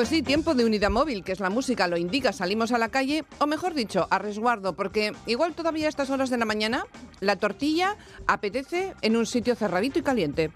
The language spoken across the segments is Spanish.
Pues sí, tiempo de unidad móvil, que es la música, lo indica, salimos a la calle, o mejor dicho, a resguardo, porque igual todavía a estas horas de la mañana la tortilla apetece en un sitio cerradito y caliente.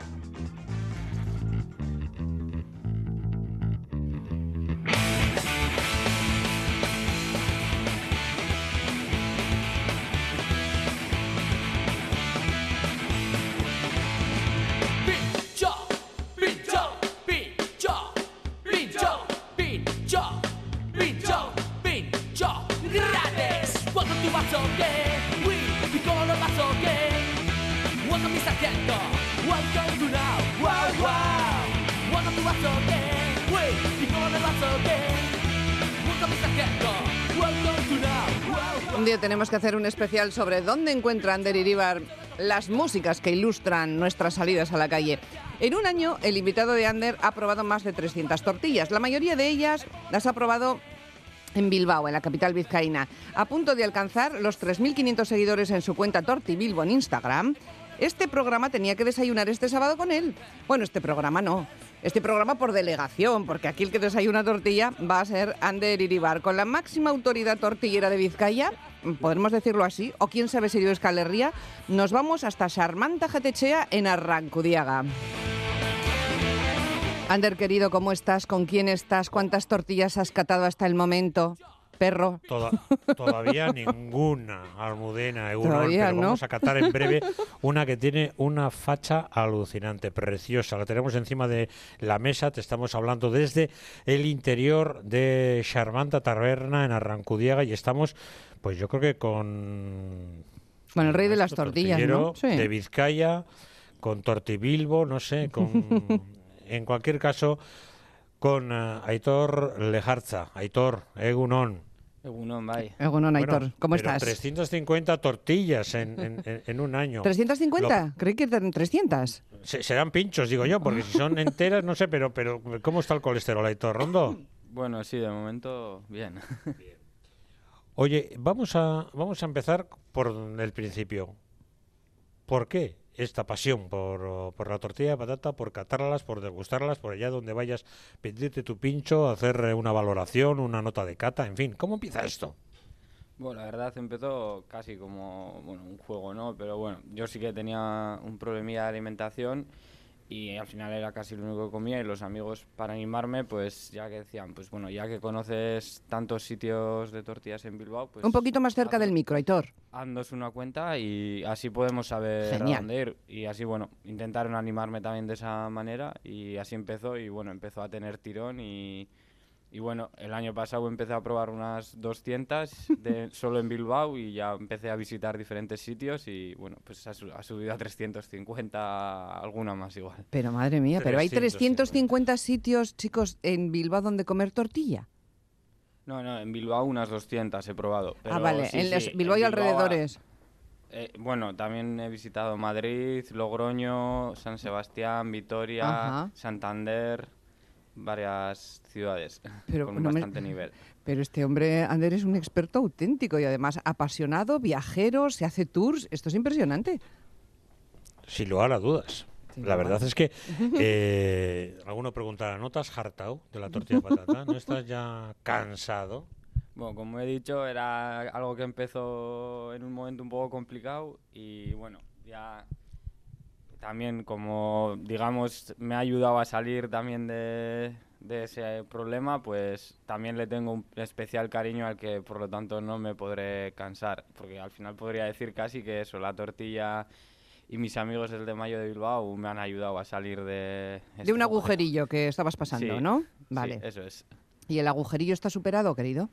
Tenemos que hacer un especial sobre dónde encuentra Ander Iribar las músicas que ilustran nuestras salidas a la calle. En un año, el invitado de Ander ha probado más de 300 tortillas. La mayoría de ellas las ha probado en Bilbao, en la capital vizcaína. A punto de alcanzar los 3.500 seguidores en su cuenta Tortibilbo en Instagram, este programa tenía que desayunar este sábado con él. Bueno, este programa no. Este programa por delegación, porque aquí el que desayuna tortilla va a ser Ander Iribar, con la máxima autoridad tortillera de Vizcaya, podemos decirlo así, o quién sabe si de Euskal Herria, nos vamos hasta Sarmanta Jetechea en Arrancudiaga. Ander, querido, ¿cómo estás? ¿Con quién estás? ¿Cuántas tortillas has catado hasta el momento? Perro. Toda- todavía ninguna almudena, Egunon, Todavía pero no. vamos a catar en breve una que tiene una facha alucinante, preciosa. La tenemos encima de la mesa, te estamos hablando desde el interior de Charmanta Taberna en Arrancudiaga y estamos, pues yo creo que con... Bueno, el rey de las tortillas, ¿no? De Vizcaya, con Tortibilbo, no sé, con... en cualquier caso, con eh, Aitor Lejarza. Aitor, Egunon. Egunon, bai. Egunon, Bueno, Aitor, ¿cómo pero estás? 350 tortillas en, en- en- un año. ¿350? Creí que eran 300. Se- serán pinchos, digo yo, porque si son enteras, no sé, pero, pero ¿cómo está el colesterol, Aitor Rondo? Bueno, sí, de momento, bien. Oye, vamos a, vamos a empezar por el principio. ¿Por qué esta pasión por, por la tortilla de patata, por catarlas, por degustarlas, por allá donde vayas, pedirte tu pincho, hacer una valoración, una nota de cata, en fin? ¿Cómo empieza esto? Bueno, la verdad empezó casi como bueno, un juego, ¿no? Pero bueno, yo sí que tenía un problemilla de alimentación y al final era casi lo único que comía y los amigos para animarme, pues ya que decían, pues bueno, ya que conoces tantos sitios de tortillas en Bilbao, pues... Un poquito más cerca haznos- del micro, Aitor. haznos una cuenta y así podemos saber Genial. a dónde ir. Y así, bueno, intentaron animarme también de esa manera y así empezó y bueno, empezó a tener tirón y, y bueno, el año pasado empecé a probar unas 200 de, solo en Bilbao y ya empecé a visitar diferentes sitios y bueno, pues ha, su- ha subido a 350, alguna más igual. Pero madre mía, pero hay 350. 350 sitios, chicos, en Bilbao donde comer tortilla. No, no, en Bilbao unas 200 he probado. ah, vale, sí, en los- sí, en Bilbao y Bilbao, alrededores. Eh, bueno, también he visitado Madrid, Logroño, San Sebastián, Vitoria, Ajá. Santander, varias ciudades Pero con no me- bastante nivel. Pero este hombre, Ander, es un experto auténtico y además apasionado, viajero, se hace tours. Esto es impresionante. Sin lugar a dudas. Sin La verdad es que eh, alguno preguntará, ¿no has hartado de la tortilla de patata? ¿No estás ya cansado? Bueno, como he dicho, era algo que empezó en un momento un poco complicado y bueno, ya también como digamos me ha ayudado a salir también de, de ese problema, pues también le tengo un especial cariño al que por lo tanto no me podré cansar, porque al final podría decir casi que eso, la tortilla y mis amigos del de Mayo de Bilbao me han ayudado a salir de... De un agujerillo que estabas pasando, Sí, ¿no? sí, Vale. eso es. ¿Y el agujerillo está superado, querido?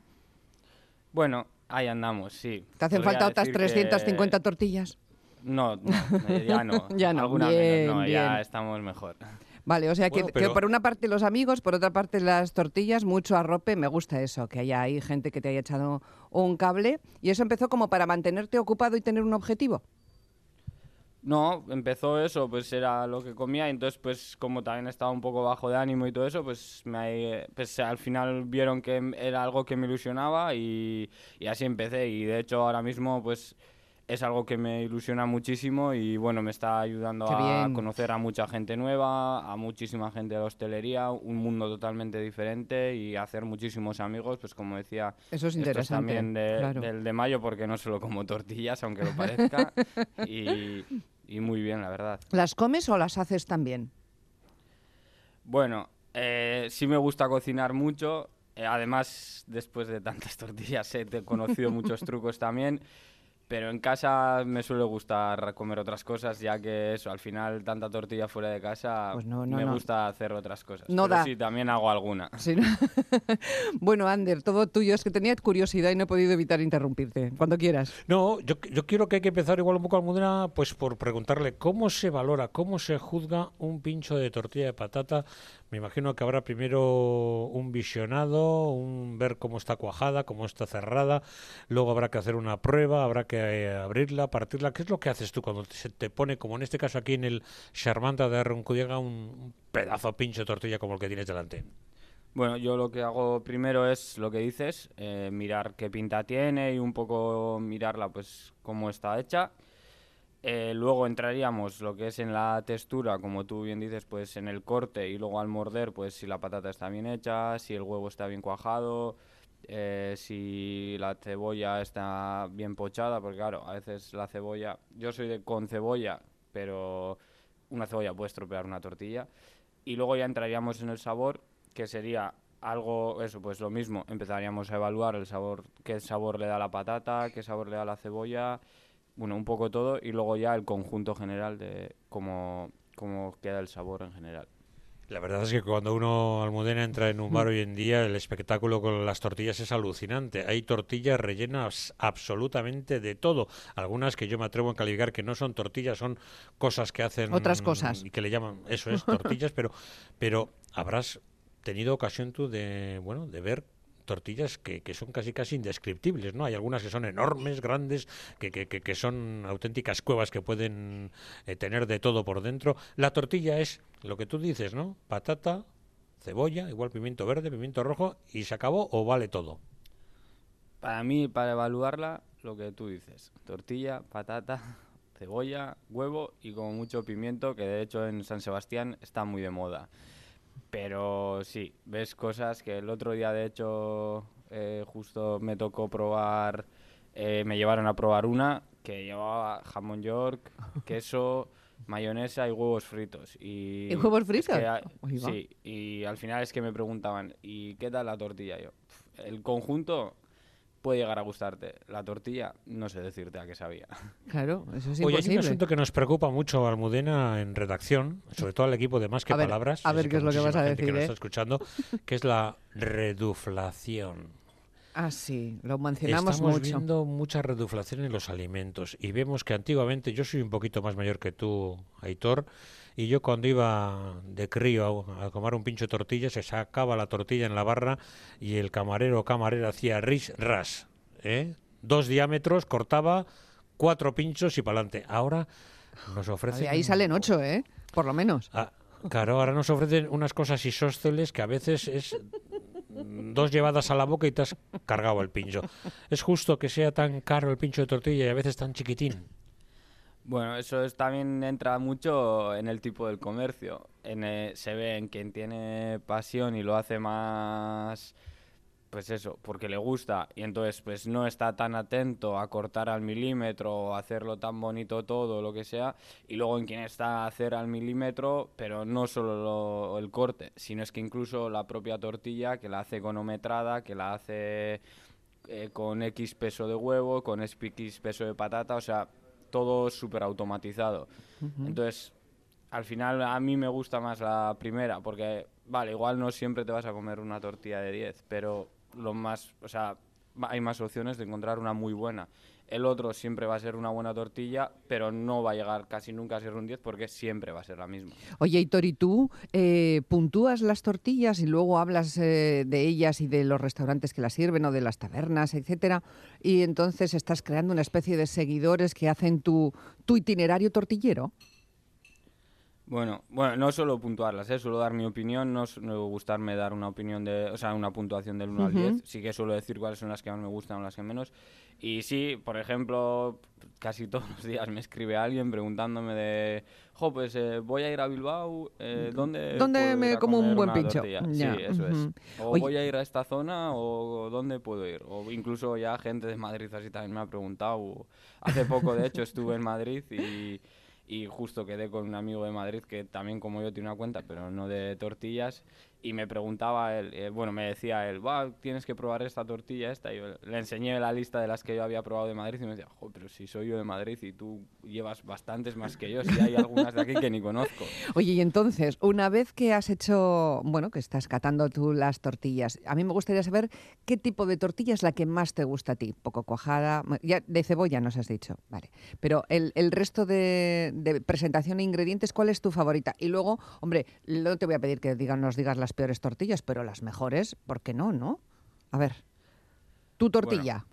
Bueno, ahí andamos, sí. ¿Te hacen Podría falta otras decir que- 350 tortillas? No, no, eh, ya no. Ya no, Alguna bien, menos, no, ya estamos mejor. Vale, o sea Bueno, que pero- por una parte los amigos, por otra parte las tortillas, mucho arrope, me gusta eso, que haya ahí gente que te haya echado un cable y eso empezó como para mantenerte ocupado y tener un objetivo. No, empezó eso, pues era lo que comía y entonces pues como también estaba un poco bajo de ánimo y todo eso, pues, me, pues al final vieron que era algo que me ilusionaba y, y así empecé y de hecho ahora mismo pues es algo que me ilusiona muchísimo y bueno, me está ayudando Qué a bien. conocer a mucha gente nueva, a muchísima gente de la hostelería, un mundo totalmente diferente y hacer muchísimos amigos, pues como decía, Eso es interesante. también de- claro. del de mayo porque no solo como tortillas, aunque lo parezca, y, y muy bien, la verdad. ¿Las comes o las haces también? Bueno, eh, sí me gusta cocinar mucho. eh, además, después de tantas tortillas he conocido muchos trucos también. Pero en casa me suele gustar comer otras cosas, ya que eso, al final tanta tortilla fuera de casa, Pues no, no, me no. gusta hacer otras cosas. No Pero da. sí, también hago alguna. Sí, ¿no? bueno, Ander, todo tuyo. Es que tenía curiosidad y no he podido evitar interrumpirte. Cuando quieras. No, yo, yo quiero que hay que empezar igual un poco Almudena, pues por preguntarle cómo se valora, cómo se juzga un pincho de tortilla de patata. Me imagino que habrá primero un visionado, un ver cómo está cuajada, cómo está cerrada, luego habrá que hacer una prueba, habrá que eh, abrirla, partirla. ¿Qué es lo que haces tú cuando se te pone, como en este caso aquí en el Charmanta de Arroncudiega, un, pedazo pincho de tortilla como el que tienes delante? Bueno, yo lo que hago primero es lo que dices, eh, mirar qué pinta tiene y un poco mirarla, pues cómo está hecha. Eh, luego entraríamos lo que es en la textura, como tú bien dices, pues en el corte y luego al morder, pues si la patata está bien hecha, si el huevo está bien cuajado, eh, si la cebolla está bien pochada, porque claro, a veces la cebolla, yo soy de con cebolla, pero una cebolla puede estropear una tortilla. Y luego ya entraríamos en el sabor, que sería algo, eso, pues lo mismo, empezaríamos a evaluar el sabor, qué sabor le da la patata, qué sabor le da la cebolla, bueno, un poco todo, y luego ya el conjunto general de cómo, cómo queda el sabor en general. La verdad es que cuando uno Almudena entra en un bar hoy en día, el espectáculo con las tortillas es alucinante. Hay tortillas rellenas absolutamente de todo. Algunas que yo me atrevo a calificar que no son tortillas, son cosas que hacen Otras cosas. y que le llaman eso es tortillas, pero pero habrás tenido ocasión tú de bueno de ver tortillas que, son casi casi indescriptibles, ¿no? Hay algunas que son enormes, grandes, que, que, que, que son auténticas cuevas que pueden eh, tener de todo por dentro. La tortilla es lo que tú dices, ¿no? Patata, cebolla, igual pimiento verde, pimiento rojo, y se acabó o vale todo. Para mí, para evaluarla, lo que tú dices, tortilla, patata, cebolla, huevo y como mucho pimiento, que de hecho en San Sebastián está muy de moda. Pero sí, ves cosas que el otro día de hecho eh, justo me tocó probar, eh, me llevaron a probar una que llevaba jamón york, queso, mayonesa y huevos fritos. ¿Y, ¿Y huevos es fritos? que, sí, y al final es que me preguntaban, ¿y qué tal la tortilla? Yo, "Pf, el conjunto puede llegar a gustarte, la tortilla no sé decirte a qué sabía. Claro, eso es Oye, hay un imposible. asunto que nos preocupa mucho, Almudena, en redacción, sobre todo al equipo de Más que A ver, Palabras. a ver qué es lo que vas a decir, nos ¿eh? está escuchando, que es la reduflación. Ah, sí, lo mencionamos Estamos mucho. viendo mucha reduflación en los alimentos y vemos que antiguamente, yo soy un poquito más mayor que tú, Aitor, y yo cuando iba de crío a, a comer un pincho de tortilla, se sacaba la tortilla en la barra y el camarero o camarera hacía ris ras, ¿eh? dos diámetros, cortaba cuatro pinchos y para adelante. Ahora nos ofrecen... Ahí, ahí salen ocho, ¿eh? Por lo menos. Ah, claro, ahora nos ofrecen unas cosas isósceles que a veces es dos llevadas a la boca y te has cargado el pincho. ¿Es justo que sea tan caro el pincho de tortilla y a veces tan chiquitín? Bueno, eso es, también entra mucho en el tipo del comercio. En, eh, se ve en quien tiene pasión y lo hace más, pues eso, porque le gusta y entonces pues no está tan atento a cortar al milímetro o hacerlo tan bonito todo, lo que sea. Y luego en quien está a hacer al milímetro, pero no solo lo- el corte, sino es que incluso la propia tortilla que la hace econometrada, que la hace eh, con X peso de huevo, con X peso de patata, o sea, todo súper automatizado. Entonces, al final a mí me gusta más la primera, porque, vale, igual no siempre te vas a comer una tortilla de 10, pero lo más, o sea, hay más opciones de encontrar una muy buena. El otro siempre va a ser una buena tortilla, pero no va a llegar casi nunca a ser un 10 porque siempre va a ser la misma. Oye, Hitor, ¿y tú eh, puntúas las tortillas y luego hablas eh, de ellas y de los restaurantes que las sirven o de las tabernas, etcétera? Y entonces estás creando una especie de seguidores que hacen tu, tu itinerario tortillero. Bueno, bueno, no solo puntuarlas, ¿eh? suelo dar mi opinión, no suelo gustarme dar una opinión de, o sea, una puntuación del 1 al 10, sí que suelo decir cuáles son las que más me gustan o las que menos. Y sí, por ejemplo, casi todos los días me escribe alguien preguntándome de, jo, pues eh, voy a ir a Bilbao, eh, ¿dónde, ¿Dónde puedo me como un buen pincho? Ya, Sí, eso ujú. es. O Oye- voy a ir a esta zona o ¿dónde puedo ir? O incluso ya gente de Madrid así también me ha preguntado. Hace poco, de hecho, estuve en Madrid y, y justo quedé con un amigo de Madrid que también como yo tiene una cuenta, pero no de tortillas. Y me preguntaba él, eh, bueno, me decía él, tienes que probar esta tortilla, esta. Y yo le enseñé la lista de las que yo había probado de Madrid y me decía, jo, pero si soy yo de Madrid y tú llevas bastantes más que yo, si hay algunas de aquí que ni conozco. Oye, y entonces, una vez que has hecho, bueno, que estás catando tú las tortillas, a mí me gustaría saber qué tipo de tortilla es la que más te gusta a ti. Poco cuajada, ya de cebolla nos has dicho, vale. Pero el, el resto de, de presentación e ingredientes, ¿cuál es tu favorita? Y luego, hombre, no te voy a pedir que digan, nos digas las peores tortillas, pero las mejores, ¿por qué no, no? A ver, tu tortilla.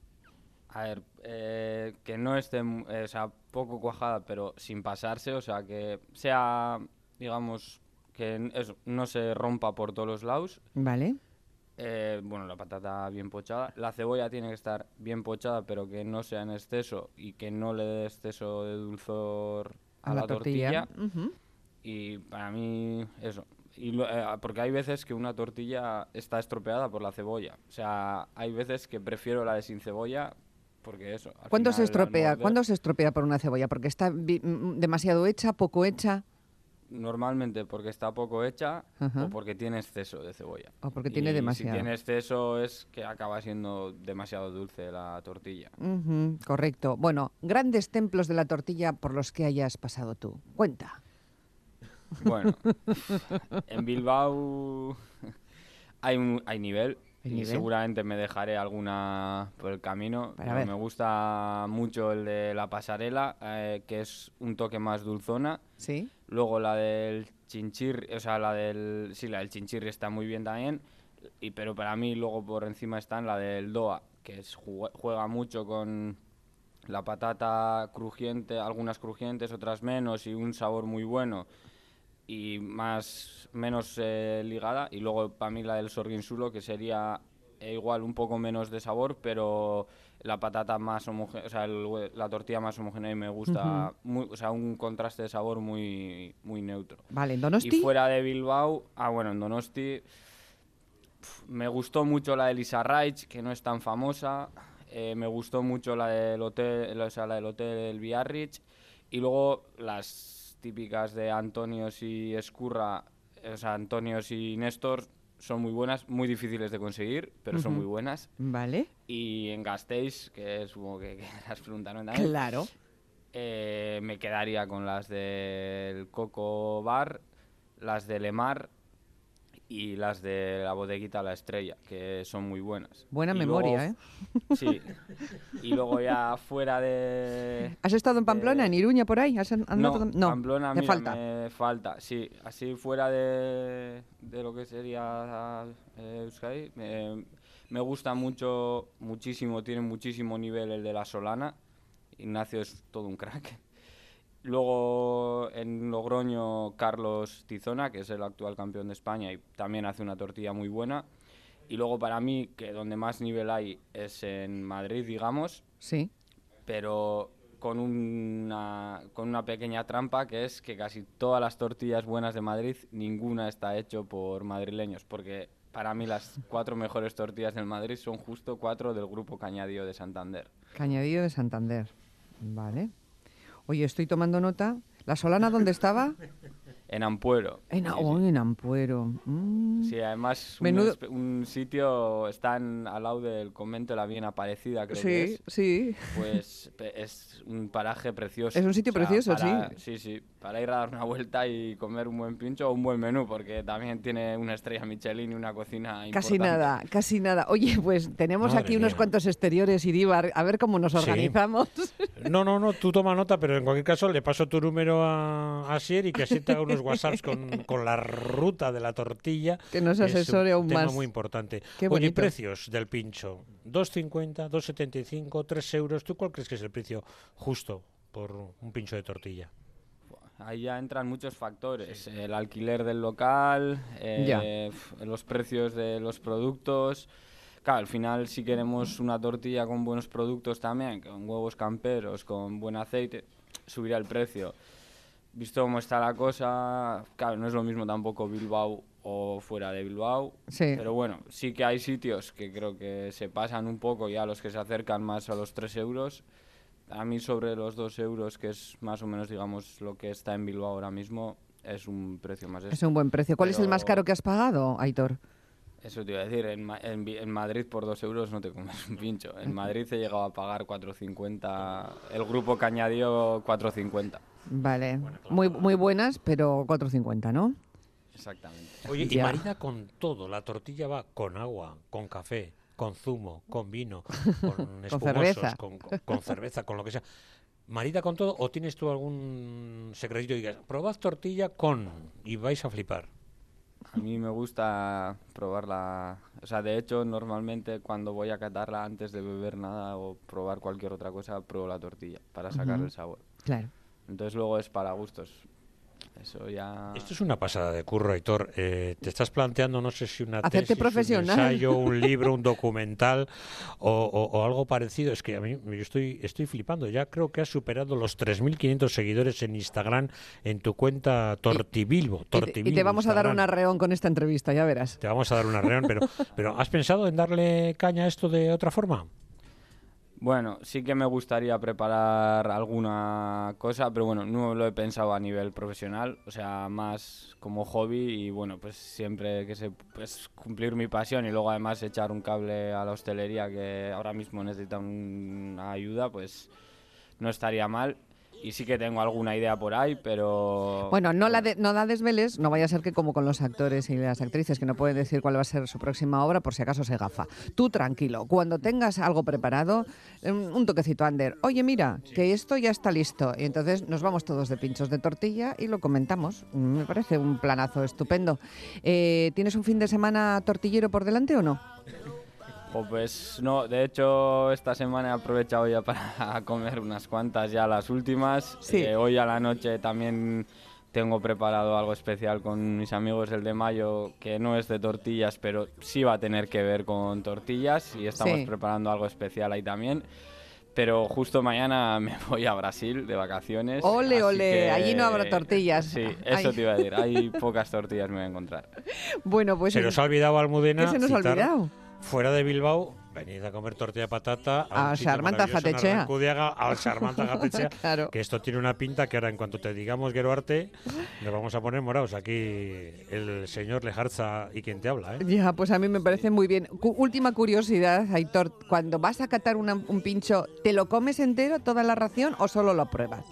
A ver, eh, que no esté, eh, o sea, poco cuajada, pero sin pasarse, o sea, que sea, digamos, que eso, no se rompa por todos los lados. ¿Vale? Eh, bueno, la patata bien pochada. La cebolla tiene que estar bien pochada, pero que no sea en exceso y que no le dé exceso de dulzor a, la, tortilla. Y para mí, eso. Y lo- eh, porque hay veces que una tortilla está estropeada por la cebolla. O sea, hay veces que prefiero la de sin cebolla porque eso. ¿Cuándo se estropea? morder, ¿Cuándo se estropea por una cebolla? ¿Porque está vi- mm, demasiado hecha, poco hecha? Normalmente porque está poco hecha o porque tiene exceso de cebolla. O porque tiene Y demasiado. Si tiene exceso es que acaba siendo demasiado dulce la tortilla. Correcto. Bueno, grandes templos de la tortilla por los que hayas pasado tú. Cuenta. Bueno, en Bilbao hay, un- hay nivel. Hay y nivel. seguramente me dejaré alguna por el camino. Para pero ver. me gusta mucho el de la pasarela, eh, que es un toque más dulzona. ¿Sí? Luego la del chinchirri, o sea, la del, sí, la del chinchirri está muy bien también. Y, pero para mí luego por encima está la del doa, que es, juega mucho con la patata crujiente, algunas crujientes, otras menos, y un sabor muy bueno y más menos eh, ligada. Y luego para mí la del sorguinsulo, que sería eh, igual un poco menos de sabor, pero la patata más homogénea, o sea, el la tortilla más homogénea y me gusta, muy- o sea, un contraste de sabor muy, muy neutro. Vale, ¿en Donosti? Y fuera de Bilbao, ah, bueno, en Donosti pf, me gustó mucho la de Lisa Reich, que no es tan famosa. eh, me gustó mucho la del hotel, o sea, la del hotel Biarritz. Y luego las típicas de Antonios y Escurra, o sea, Antonios y Néstor, son muy buenas, muy difíciles de conseguir, pero son muy buenas. Vale, Y en Gasteiz, que como que, que las preguntaron también, claro. eh, me quedaría con las del Coco Bar, las de Lemar y las de la bodeguita La Estrella, que son muy buenas. Buena Y memoria, ¿eh? Sí. Y luego ya fuera de... ¿Has estado en Pamplona, de- en Iruña, por ahí? ¿Has an- No, andado- Pamplona, me falta. me falta, sí. Así fuera de, de lo que sería eh, Euskadi, me, me gusta mucho, muchísimo, tiene muchísimo nivel el de la Solana. Ignacio es todo un crack. Luego en Logroño, Carlos Tizona, que es el actual campeón de España y también hace una tortilla muy buena. Y luego para mí, que donde más nivel hay es en Madrid, digamos, Sí. pero con una, con una pequeña trampa que es que casi todas las tortillas buenas de Madrid, ninguna está hecho por madrileños, porque para mí las cuatro mejores tortillas del Madrid son justo cuatro del grupo Cañadío de Santander. Cañadillo de Santander. Vale. Oye, estoy tomando nota. ¿La Solana dónde estaba? En Ampuero. En, Sí, oh, sí. en Ampuero. Mm. Sí, además un, Menudo- espe- un sitio está en- al lado del convento de la Bien Aparecida, creo que Sí, es. sí. Pues es un paraje precioso. Es un sitio precioso, para- sí. Sí, sí, para ir a dar una vuelta y comer un buen pincho o un buen menú, porque también tiene una estrella Michelin y una cocina Casi importante. nada, casi nada. Oye, pues tenemos Madre aquí unos cuantos exteriores, Iríbar. A ver cómo nos Sí. organizamos. No, no, no, tú toma nota, pero en cualquier caso le paso tu número a, a Sier y que así te unos WhatsApps con, con la ruta de la tortilla. Que nos es un asesore aún tema más. muy importante. Qué Oye, precios del pincho. 2,50, 2,75, 3 euros. ¿Tú cuál crees que es el precio justo por un pincho de tortilla? ahí ya entran muchos factores. El alquiler del local, eh, los precios de los productos. Claro, al final si queremos una tortilla con buenos productos también, con huevos camperos, con buen aceite, subirá el precio. Visto cómo está la cosa, claro, no es lo mismo tampoco Bilbao o fuera de Bilbao. Sí. Pero bueno, sí que hay sitios que creo que se pasan un poco ya los que se acercan más a los 3 euros. A mí sobre los 2 euros, que es más o menos, digamos, lo que está en Bilbao ahora mismo, es un precio más Es un buen precio. ¿Cuál es el más caro que has pagado, Aitor? Eso te iba a decir, en, en Madrid por 2 euros no te comes un pincho. En Madrid he llegado a pagar 4,50. El grupo que añadió 4,50. Vale. Muy, muy buenas, pero 4.50, ¿no? Exactamente. Oye, y marida con todo. La tortilla va con agua, con café, con zumo, con vino, con espumosos, cerveza. Con, con- con cerveza, con lo que sea. ¿Marida con todo o tienes tú algún secretito y digas, probad tortilla con y vais a flipar? A mí me gusta probarla. O sea, de hecho, normalmente cuando voy a catarla antes de beber nada o probar cualquier otra cosa, pruebo la tortilla para sacar el sabor. Claro. Entonces luego es para gustos. Eso ya... Esto es una pasada de curro, Aitor. Eh, te estás planteando, no sé si una Hacerte tesis, profesional. un ensayo, un libro, un documental o, o- o algo parecido. Es que a mí yo estoy, estoy flipando. Ya creo que has superado los 3.500 seguidores en Instagram en tu cuenta Tortibilbo. Y te, y Tortibilbo, te vamos a dar un Instagram. arreón con esta entrevista, ya verás. Te vamos a dar una reunión, pero, pero ¿has pensado en darle caña a esto de otra forma? Bueno, sí que me gustaría preparar alguna cosa, pero bueno, no lo he pensado a nivel profesional, o sea, más como hobby y bueno, pues siempre que se pues cumplir mi pasión y luego además echar un cable a la hostelería que ahora mismo necesita una ayuda, pues no estaría mal. Y sí que tengo alguna idea por ahí, pero Bueno, no la, de- no la desveles, no vaya a ser que como con los actores y las actrices que no pueden decir cuál va a ser su próxima obra por si acaso se gafa. Tú tranquilo, cuando tengas algo preparado, eh, un toquecito, Ander. Oye, mira, que esto ya está listo. Y entonces nos vamos todos de pinchos de tortilla y lo comentamos. Mm, Me parece un planazo estupendo. Eh, ¿Tienes un fin de semana tortillero por delante o no? Jo, pues no, de hecho esta semana he aprovechado ya para comer unas cuantas, ya las últimas. Sí. Eh, hoy a la noche también tengo preparado algo especial con mis amigos el de mayo, que no es de tortillas, pero sí va a tener que ver con tortillas y estamos Sí. preparando algo especial ahí también. Pero justo mañana me voy a Brasil de vacaciones. Ole, ole, que- allí no habrá tortillas. Sí, eso Ay. te iba a decir, hay pocas tortillas me voy a encontrar. Bueno, pues... Se nos ha olvidado, Almudena, ¿Qué se nos ha citar olvidado? Fuera de Bilbao, venid a comer tortilla de patata A maravilloso en Jatechea. Al Sarmanta Jatechea, Claro. que esto tiene una pinta que ahora en cuanto te digamos Geroarte, nos vamos a poner morados. Aquí el señor Lejarza y quien te habla, ¿eh? Ya, pues a mí me parece muy bien. Cu- última curiosidad, Aitor, cuando vas a catar una- un pincho, ¿te lo comes entero, toda la ración, o solo lo pruebas?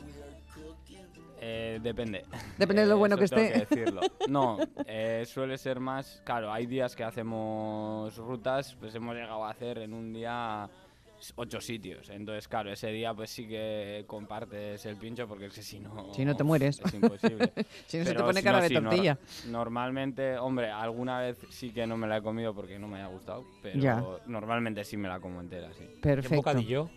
Eh, depende. Depende de lo Eh, bueno que esté. decirlo. No, eh, suele ser más. Claro, hay días que hacemos rutas, pues hemos llegado a hacer en un día ocho sitios. Entonces, claro, ese día pues sí que compartes el pincho porque es que si no. Si no te mueres. Es imposible. Si no se te pone cara de tortilla. normalmente, hombre, alguna vez sí que no me la he comido porque no me haya gustado, pero Ya. normalmente sí me la como entera, sí. ¿Un Perfecto. bocadillo?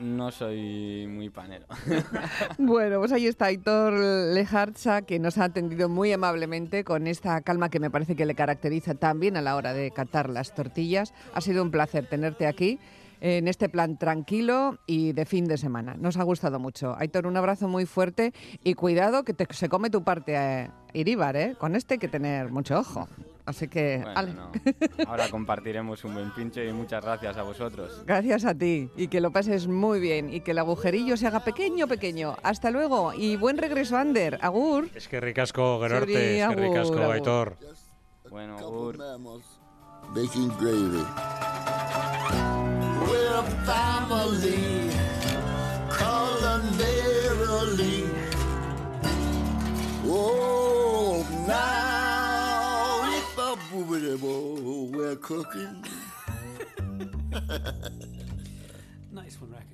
No soy muy panero. Bueno, pues ahí está Aitor Lejarza, que nos ha atendido muy amablemente con esta calma que me parece que le caracteriza también a la hora de catar las tortillas. Ha sido un placer tenerte aquí en este plan tranquilo y de fin de semana. Nos ha gustado mucho. Aitor, un abrazo muy fuerte y cuidado que te- se come tu parte eh, Iríbar, ¿eh? Con este hay que tener mucho ojo. Así que, Bueno, ale. no. Ahora compartiremos un buen pincho y muchas gracias a vosotros. Gracias a ti y que lo pases muy bien y que el agujerillo se haga pequeño, pequeño. Hasta luego y buen regreso, Ander. Agur. Es que ricasco, Gerorte, Sí, es que agur, ricasco, agur. Aitor. Bueno, couple Ur. mammals baking gravy. We're a family that cooking? nice one, Rack.